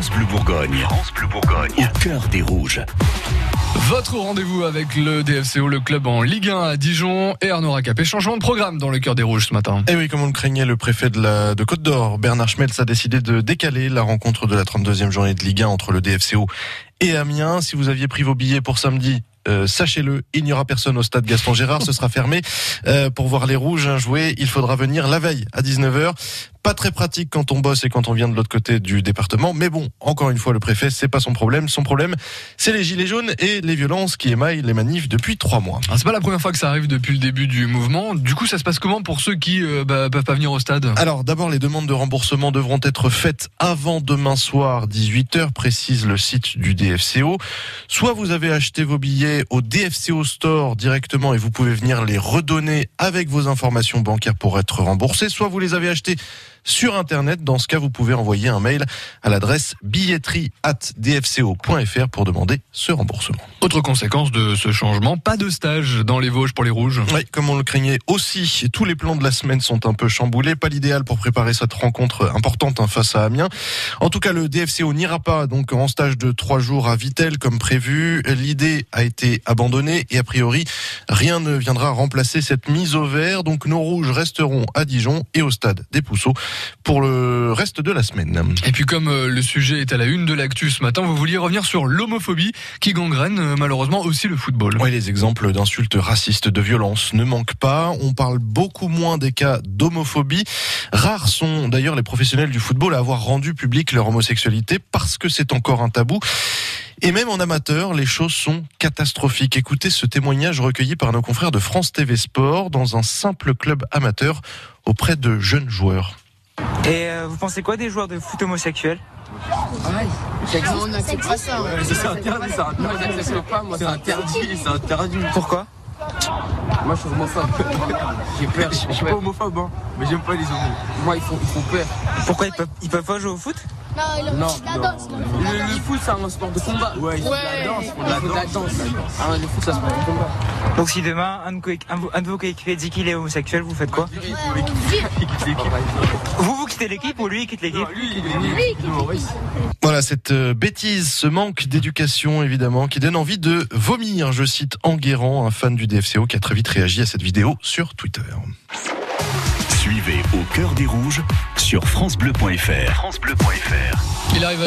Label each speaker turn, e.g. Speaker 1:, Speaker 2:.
Speaker 1: France Bleu Bourgogne. France Bleu Bourgogne. Au cœur des rouges.
Speaker 2: Votre rendez-vous avec le DFCO, le club en Ligue 1 à Dijon et Arnaud Racapé. Changement de programme dans le cœur des rouges ce matin.
Speaker 3: Et oui, comme on le craignait, le préfet de, la, de Côte d'Or, Bernard Schmelz, a décidé de décaler la rencontre de la 32e journée de Ligue 1 entre le DFCO et Amiens. Si vous aviez pris vos billets pour samedi, euh, sachez-le, il n'y aura personne au stade Gaston Gérard, ce sera fermé. Euh, pour voir les rouges jouer, il faudra venir la veille à 19h. Pas très pratique quand on bosse et quand on vient de l'autre côté du département, mais bon, encore une fois, le préfet, c'est pas son problème. Son problème, c'est les gilets jaunes et les violences qui émaillent les manifs depuis trois mois.
Speaker 2: Ah, c'est pas la première fois que ça arrive depuis le début du mouvement. Du coup, ça se passe comment pour ceux qui euh, bah, peuvent pas venir au stade?
Speaker 3: Alors, d'abord, les demandes de remboursement devront être faites avant demain soir 18h, précise le site du DFCO. Soit vous avez acheté vos billets au DFCO Store directement et vous pouvez venir les redonner avec vos informations bancaires pour être remboursés, soit vous les avez achetés sur Internet. Dans ce cas, vous pouvez envoyer un mail à l'adresse billetterie dfco.fr pour demander ce remboursement.
Speaker 2: Autre conséquence de ce changement, pas de stage dans les Vosges pour les Rouges.
Speaker 3: Oui, comme on le craignait aussi, tous les plans de la semaine sont un peu chamboulés. Pas l'idéal pour préparer cette rencontre importante hein, face à Amiens. En tout cas, le DFCO n'ira pas donc en stage de trois jours à Vitel comme prévu. L'idée a été abandonnée et a priori, rien ne viendra remplacer cette mise au vert. Donc nos Rouges resteront à Dijon et au stade des Pousseaux pour le reste de la semaine.
Speaker 2: Et puis comme euh, le sujet est à la une de l'actu ce matin, vous vouliez revenir sur l'homophobie qui gangrène euh, malheureusement aussi le football.
Speaker 3: Oui, les exemples d'insultes racistes, de violence ne manquent pas. On parle beaucoup moins des cas d'homophobie. Rares sont d'ailleurs les professionnels du football à avoir rendu public leur homosexualité parce que c'est encore un tabou. Et même en amateur, les choses sont catastrophiques. Écoutez ce témoignage recueilli par nos confrères de France TV Sport dans un simple club amateur auprès de jeunes joueurs.
Speaker 4: Et euh, vous pensez quoi des joueurs de foot homosexuels?
Speaker 5: On n'accepte pas ça.
Speaker 6: C'est interdit, ça. Non, pas, moi. C'est interdit, c'est interdit.
Speaker 4: Pourquoi?
Speaker 6: Moi, je suis homophobe. J'ai peur. Je suis pas homophobe, hein. Mais j'aime pas les homos. Moi, ils font, ils font peur.
Speaker 4: Pourquoi ils peuvent, ils peuvent pas jouer au foot?
Speaker 5: Non, il a
Speaker 6: Non,
Speaker 5: la danse.
Speaker 6: Le, le foot, c'est un sport de combat. Ouais, il faut de la danse. Il faut de la danse. Ah, le foot, c'est un sport de combat.
Speaker 4: Donc si demain un de, vos coéquipiers dit qu'il est homosexuel, vous faites quoi Vous vous quittez l'équipe ou lui il quitte l'équipe
Speaker 6: Lui, il est
Speaker 3: Voilà cette euh, bêtise, ce manque d'éducation évidemment qui donne envie de vomir. Je cite Enguerrand, un fan du DFCO qui a très vite réagi à cette vidéo sur Twitter.
Speaker 1: Suivez au cœur des rouges sur FranceBleu.fr. FranceBleu.fr.
Speaker 2: Il arrive